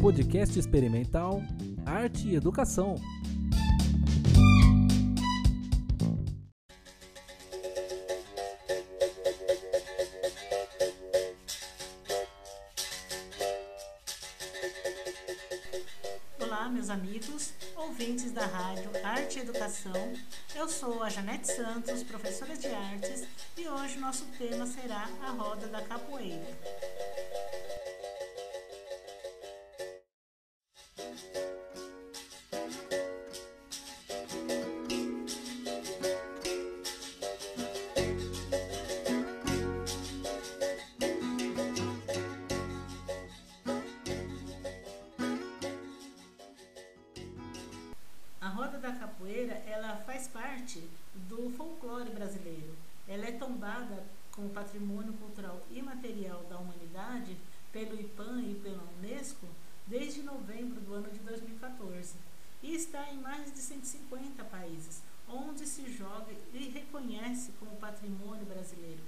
podcast experimental Arte e Educação. Olá, meus amigos, ouvintes da rádio Arte e Educação. Eu sou a Janete Santos, professora de artes, e hoje nosso tema será a roda da capoeira. A roda da capoeira, ela faz parte do folclore brasileiro. Ela é tombada como patrimônio cultural imaterial da humanidade pelo IPAM e pela Unesco desde novembro do ano de 2014 e está em mais de 150 países, onde se joga e reconhece como patrimônio brasileiro.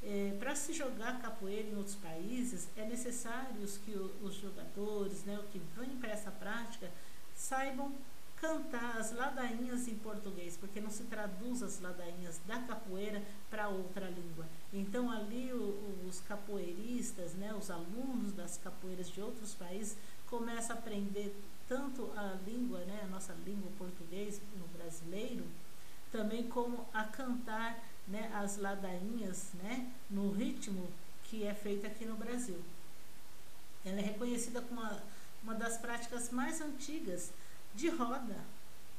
É, para se jogar capoeira em outros países, é necessário que os jogadores, né, que vêm para essa prática, saibam cantar as ladainhas em português, porque não se traduz as ladainhas da capoeira para outra língua. Então ali o, os capoeiristas, né, os alunos das capoeiras de outros países começam a aprender tanto a língua, né, a nossa língua português no brasileiro, também como a cantar né, as ladainhas né, no ritmo que é feito aqui no Brasil. Ela é reconhecida como uma, uma das práticas mais antigas de roda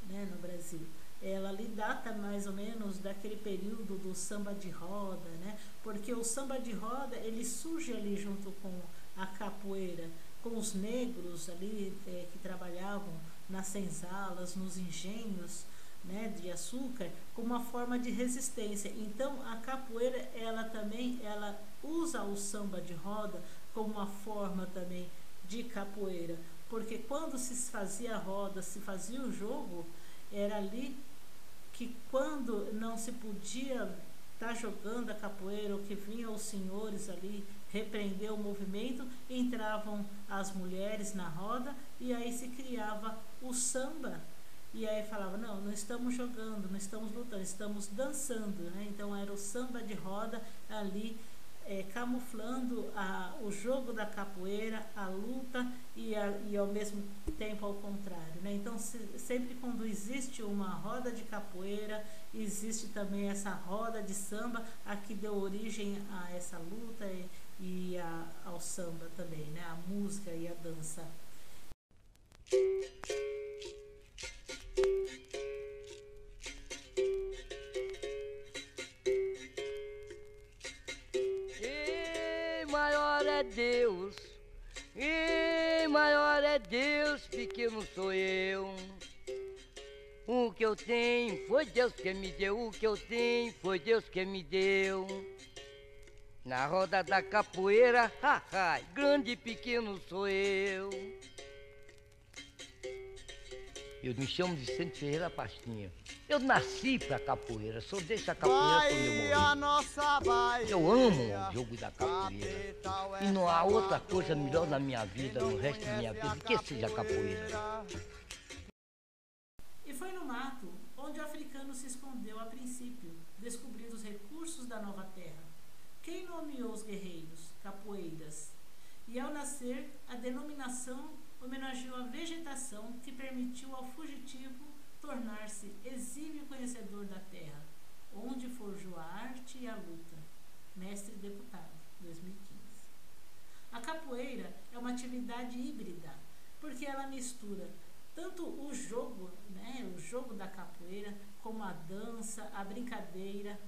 né, no Brasil. Ela ali data mais ou menos daquele período do samba de roda, né? Porque o samba de roda ele surge ali junto com a capoeira, com os negros ali é, que trabalhavam nas senzalas, nos engenhos, né, de açúcar, como uma forma de resistência. Então a capoeira ela também ela usa o samba de roda como uma forma também de capoeira, porque quando se fazia a roda, se fazia o jogo, era ali que quando não se podia estar tá jogando a capoeira ou que vinham os senhores ali repreender o movimento, entravam as mulheres na roda e aí se criava o samba. E aí falava, não, não estamos jogando, não estamos lutando, estamos dançando, né? Então era o samba de roda ali é, camuflando a, o jogo da capoeira, a luta e, a, e ao mesmo tempo ao contrário. Né? Então, se, sempre quando existe uma roda de capoeira, existe também essa roda de samba, a que deu origem a essa luta e, e a, ao samba também, né? a música e a dança. é Deus, e maior é Deus, pequeno sou eu. O que eu tenho foi Deus que me deu, o que eu tenho foi Deus que me deu. Na roda da capoeira, haha, grande e pequeno sou eu. Eu me chamo Vicente Ferreira Pastinha. Eu nasci pra capoeira, só deixo a capoeira quando eu morrer. Eu amo o jogo da capoeira. E não há outra coisa melhor na minha vida, no resto da minha vida, que seja a capoeira. E foi no mato onde o africano se escondeu a princípio, descobrindo os recursos da nova terra. Quem nomeou os guerreiros? Capoeiras. E ao nascer, a denominação homenageou a vegetação que permitiu ao fugitivo tornar-se exímio conhecedor da terra, onde forjou a arte e a luta. Mestre deputado, 2015. A capoeira é uma atividade híbrida, porque ela mistura tanto o jogo, né, o jogo da capoeira, como a dança, a brincadeira,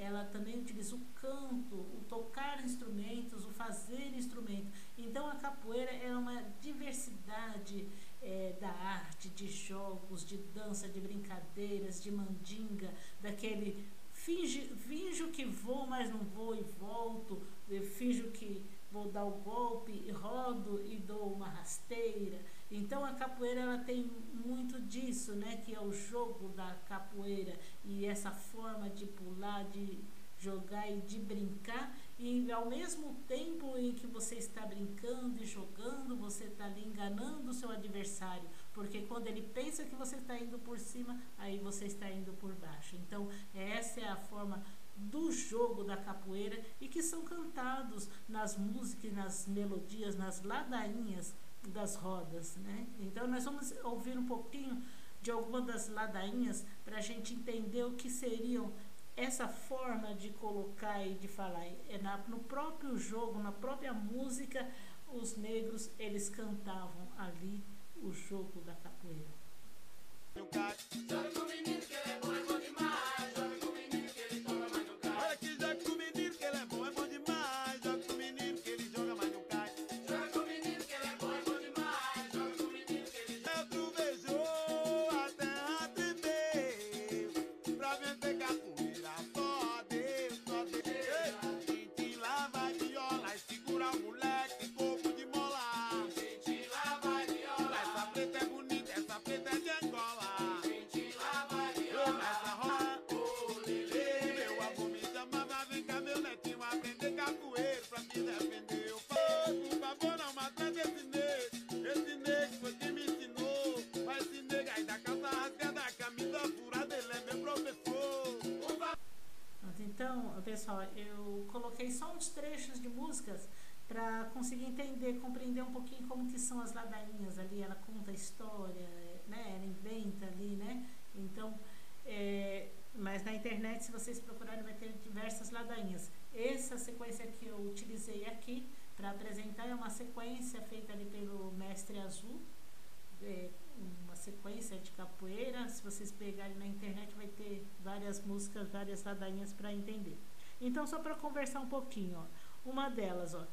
ela também utiliza o canto, o tocar instrumentos, o fazer instrumento. Então a capoeira é uma diversidade é, da arte, de jogos, de dança, de brincadeiras, de mandinga, daquele finge, finjo que vou, mas não vou e volto, finjo que vou dar o golpe, rodo e dou uma rasteira. Então a capoeira ela tem muito disso, né, que é o jogo da capoeira. E essa forma de pular, de jogar e de brincar. E ao mesmo tempo em que você está brincando e jogando, você está ali enganando o seu adversário, porque quando ele pensa que você está indo por cima, aí você está indo por baixo. Então, essa é a forma do jogo da capoeira. E que são cantados nas músicas, nas melodias, nas ladainhas das rodas, né? Então nós vamos ouvir um pouquinho de algumas das ladainhas para a gente entender o que seriam essa forma de colocar e de falar. É na, no próprio jogo, na própria música, os negros eles cantavam ali o jogo da capoeira. Pessoal, eu coloquei só uns trechos de músicas para conseguir entender, compreender um pouquinho como que são as ladainhas ali. Ela conta a história, né? Ela inventa ali, né? Então, é, mas na internet, se vocês procurarem, vai ter diversas ladainhas. Essa sequência que eu utilizei aqui para apresentar é uma sequência feita ali pelo Mestre Azul, é, uma sequência de capoeira. Se vocês pegarem na internet, vai ter várias músicas, várias ladainhas para entender. Então, só para conversar um pouquinho, ó. Uma delas, ó.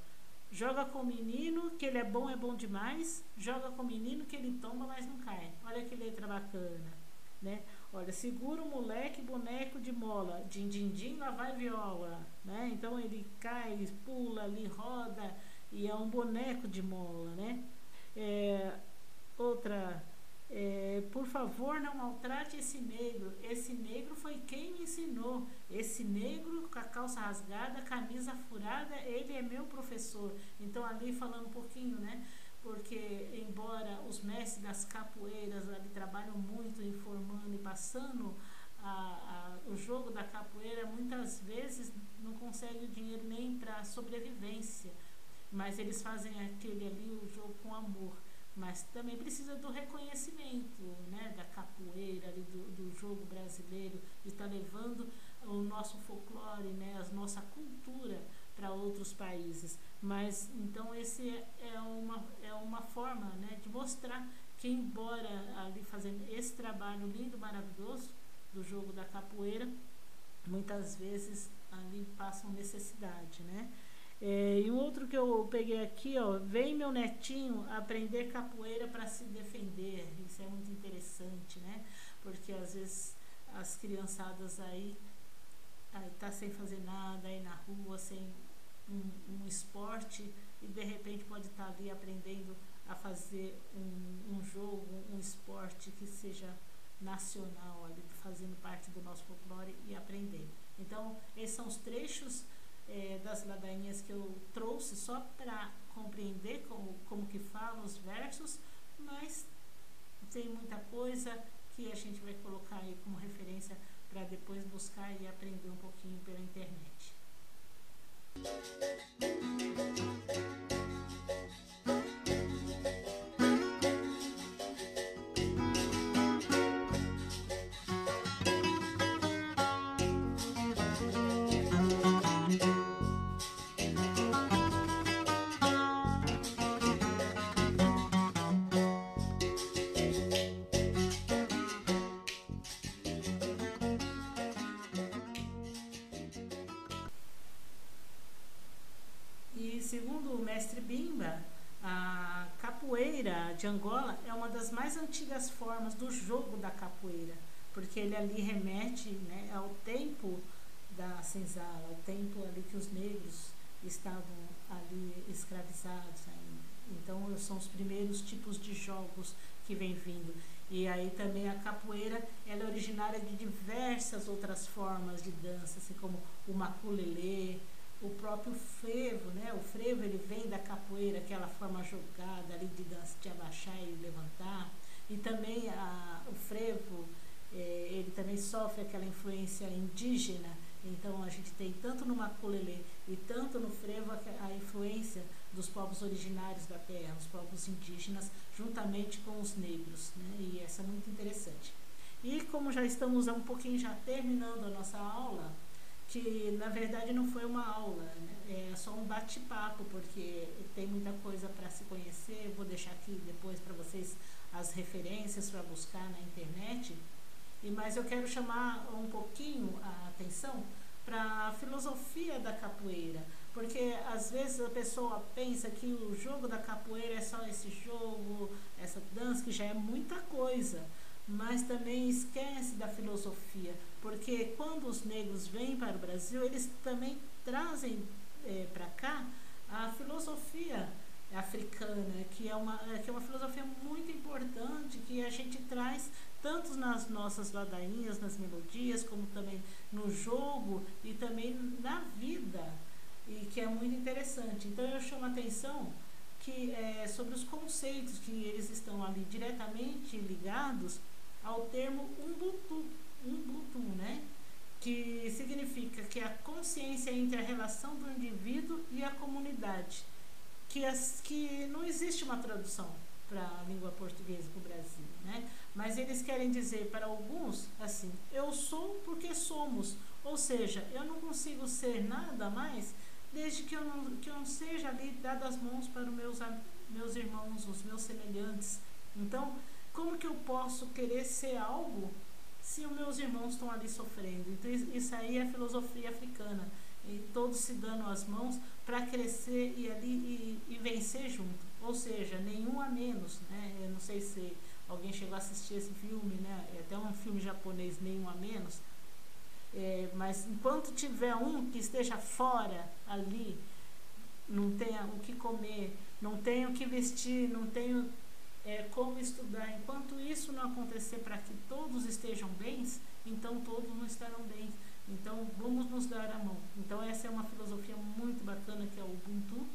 Joga com o menino, que ele é bom, é bom demais. Joga com o menino, que ele tomba, mas não cai. Olha que letra bacana, né? Olha, segura o moleque, boneco de mola. Din, din, din, lá vai viola, né? Então, ele cai, pula ali, roda, e é um boneco de mola, né? É, outra é, por favor, não maltrate esse negro. Esse negro foi quem me ensinou. Esse negro com a calça rasgada, camisa furada, ele é meu professor. Então, ali falando um pouquinho, né? Porque, embora os mestres das capoeiras ali trabalham muito informando e passando a, a, o jogo da capoeira, muitas vezes não consegue o dinheiro nem para sobrevivência. Mas eles fazem aquele ali, o jogo com amor mas também precisa do reconhecimento né, da capoeira, ali, do, do jogo brasileiro, de estar tá levando o nosso folclore, né, a nossa cultura para outros países. Mas então esse é uma, é uma forma né, de mostrar que embora ali fazendo esse trabalho lindo, maravilhoso do jogo da capoeira, muitas vezes ali passam necessidade, né? É, e um outro que eu peguei aqui, ó, vem meu netinho aprender capoeira para se defender. Isso é muito interessante, né? Porque às vezes as criançadas aí, tá sem fazer nada aí na rua, sem um, um esporte e de repente pode estar tá ali aprendendo a fazer um, um jogo, um esporte que seja nacional, ali, fazendo parte do nosso folclore e aprendendo. Então, esses são os trechos é, das ladainhas que eu trouxe só para compreender como, como que falam os versos, mas tem muita coisa que a gente vai colocar aí como referência para depois buscar e aprender um pouquinho pela internet. De Angola é uma das mais antigas formas do jogo da capoeira, porque ele ali remete né, ao tempo da senzala, ao tempo ali que os negros estavam ali escravizados ainda. Então são os primeiros tipos de jogos que vem vindo. E aí também a capoeira ela é originária de diversas outras formas de dança, assim como o maculelê, o próprio frevo, né? O frevo ele vem da capoeira, aquela forma jogada ali de, de abaixar e levantar. E também a, o frevo, é, ele também sofre aquela influência indígena. Então a gente tem tanto no maculelê e tanto no frevo a, a influência dos povos originários da terra, os povos indígenas, juntamente com os negros. Né? E essa é muito interessante. E como já estamos um pouquinho já terminando a nossa aula, que na verdade não foi uma aula, né? é só um bate-papo, porque tem muita coisa para se conhecer. Vou deixar aqui depois para vocês as referências para buscar na internet. E mas eu quero chamar um pouquinho a atenção para a filosofia da capoeira, porque às vezes a pessoa pensa que o jogo da capoeira é só esse jogo, essa dança que já é muita coisa mas também esquece da filosofia, porque quando os negros vêm para o Brasil, eles também trazem é, para cá a filosofia africana, que é, uma, que é uma filosofia muito importante, que a gente traz tanto nas nossas ladainhas, nas melodias, como também no jogo e também na vida, e que é muito interessante. Então eu chamo a atenção que é, sobre os conceitos que eles estão ali diretamente ligados ao termo Ubuntu, Ubuntu, né? que significa que a consciência entre a relação do indivíduo e a comunidade, que, as, que não existe uma tradução para a língua portuguesa para o Brasil, né? Mas eles querem dizer para alguns assim: eu sou porque somos, ou seja, eu não consigo ser nada mais desde que eu não, que eu não seja ali dado as mãos para os meus, meus irmãos, os meus semelhantes. Então, como que eu posso querer ser algo se os meus irmãos estão ali sofrendo? Então, isso aí é filosofia africana. E todos se dando as mãos para crescer e ali e, e, vencer junto. Ou seja, nenhum a menos. Né? Eu não sei se alguém chegou a assistir esse filme, né? É até um filme japonês, nenhum a menos. É, mas enquanto tiver um que esteja fora ali, não tenha o que comer, não tenha o que vestir, não tenha é, como estudar. Enquanto isso não acontecer para que todos estejam bens, então todos não estarão bem. Então vamos nos dar a mão. Então essa é uma filosofia muito bacana que é o Ubuntu,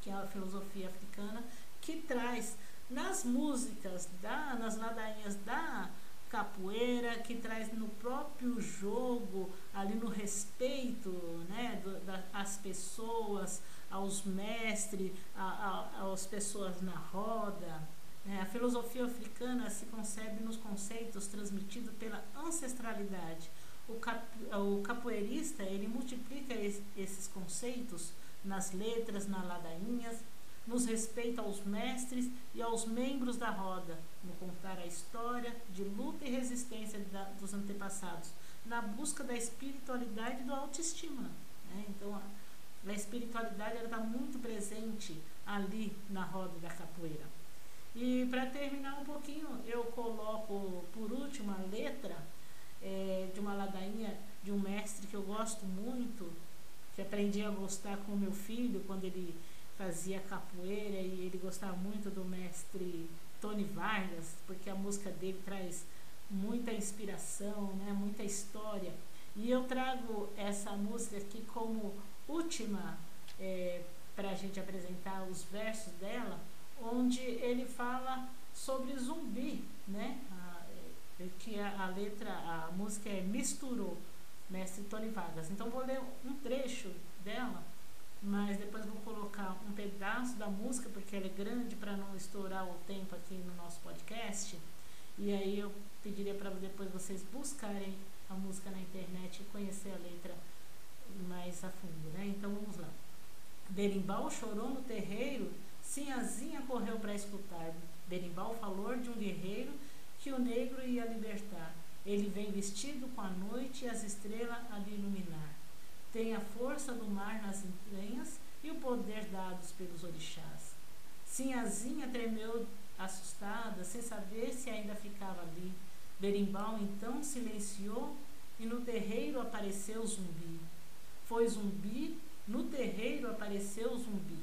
que é a filosofia africana, que traz nas músicas, da, nas ladainhas da capoeira, que traz no próprio jogo, ali no respeito né, do, da, às pessoas, aos mestres, a, a, às pessoas na roda. Né? A filosofia africana se concebe nos conceitos transmitidos pela ancestralidade. O, cap, o capoeirista ele multiplica es, esses conceitos nas letras, nas ladainhas, nos respeita aos mestres e aos membros da roda, no contar a história de luta e resistência da, dos antepassados, na busca da espiritualidade e do autoestima. Né? Então, a, a espiritualidade está muito presente ali na roda da capoeira. E para terminar um pouquinho, eu coloco por último a letra é, de uma ladainha de um mestre que eu gosto muito, que aprendi a gostar com meu filho quando ele fazia capoeira e ele gostava muito do mestre Tony Vargas, porque a música dele traz muita inspiração, né, muita história. E eu trago essa música aqui como última é, para a gente apresentar os versos dela, onde ele fala sobre zumbi, né? A, é, que a, a, letra, a música é Misturou, mestre Tony Vargas. Então vou ler um trecho dela, mas depois vou colocar um pedaço da música, porque ela é grande para não estourar o tempo aqui no nosso podcast. E aí eu pediria para depois vocês buscarem a música na internet e conhecer a letra mais a fundo, né? Então vamos lá. Berimbau chorou no terreiro, Sinhazinha correu para escutar. Berimbau falou de um guerreiro que o negro ia libertar. Ele vem vestido com a noite e as estrelas a lhe iluminar. Tem a força do mar nas entranhas e o poder dados pelos orixás. Sinhazinha tremeu assustada, sem saber se ainda ficava ali. Berimbau então silenciou e no terreiro apareceu o zumbi. Foi zumbi, no terreiro apareceu zumbi.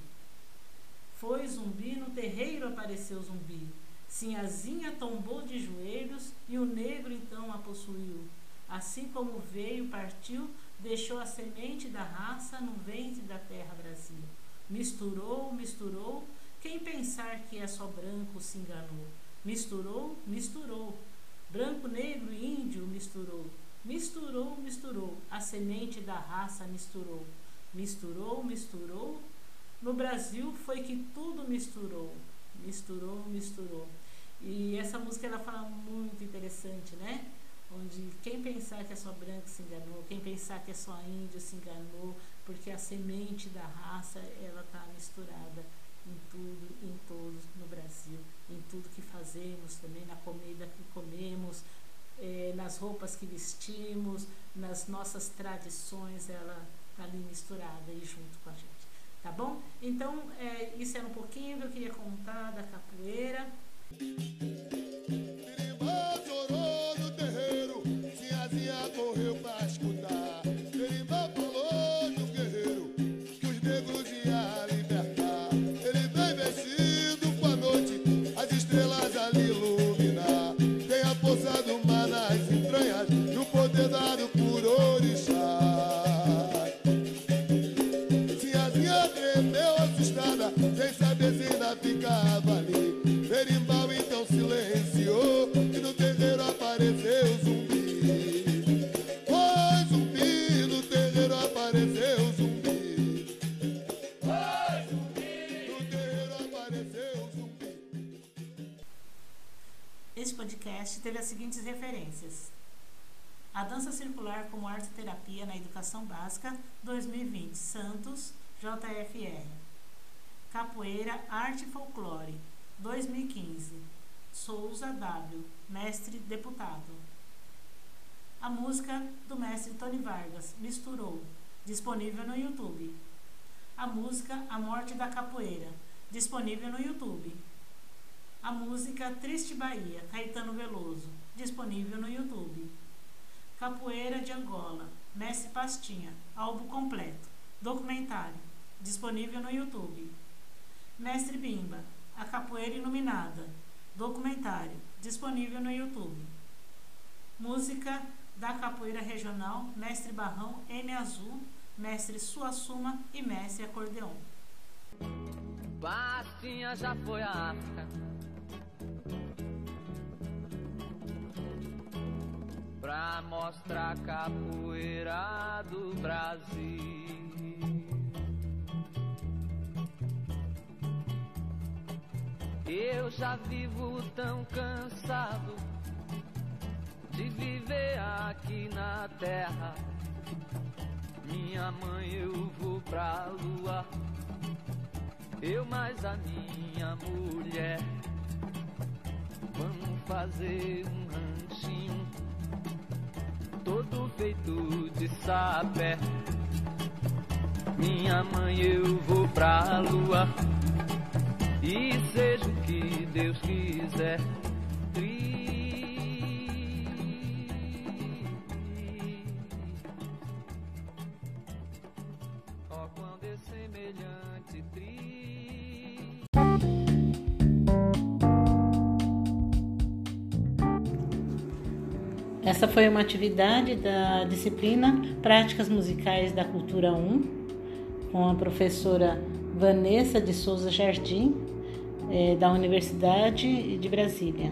Foi zumbi, no terreiro apareceu zumbi. Sinhazinha tombou de joelhos e o negro então a possuiu. Assim como veio, partiu, deixou a semente da raça no ventre da terra Brasil. Misturou, misturou, quem pensar que é só branco se enganou. Misturou, misturou, branco, negro e índio misturou. Misturou, misturou, a semente da raça misturou. Misturou, misturou. No Brasil foi que tudo misturou. Misturou, misturou. E essa música ela fala muito interessante, né? Onde quem pensar que é só branco se enganou, quem pensar que é só índio se enganou, porque a semente da raça ela está misturada em tudo, em todos no Brasil, em tudo que fazemos também, na comida que comemos, eh, nas roupas que vestimos, nas nossas tradições, ela está ali misturada e junto com a gente. Tá bom? Então, é, isso era um pouquinho que eu queria contar da capoeira. Este podcast teve as seguintes referências: A Dança Circular como Arte Terapia na Educação Básica 2020, Santos, JFR. Capoeira Arte e Folclore 2015, Souza W, mestre deputado. A música do mestre Tony Vargas, Misturou, disponível no YouTube. A música A Morte da Capoeira, disponível no YouTube. A música Triste Bahia, Caetano Veloso, disponível no YouTube. Capoeira de Angola, Mestre Pastinha, álbum completo, documentário, disponível no YouTube. Mestre Bimba, A Capoeira Iluminada, documentário, disponível no YouTube. Música da Capoeira Regional, Mestre Barrão, M Azul, Mestre Suassuma e Mestre Acordeon. Pastinha já foi a África pra mostrar capoeira do Brasil. Eu já vivo tão cansado de viver aqui na terra. Minha mãe, eu vou pra lua. Eu mais a minha mulher. Vamos fazer um ranchinho todo feito de sapé. Minha mãe, eu vou pra lua e seja o que Deus quiser. Essa foi uma atividade da disciplina Práticas Musicais da Cultura 1, com a professora Vanessa de Souza Jardim, eh, da Universidade de Brasília.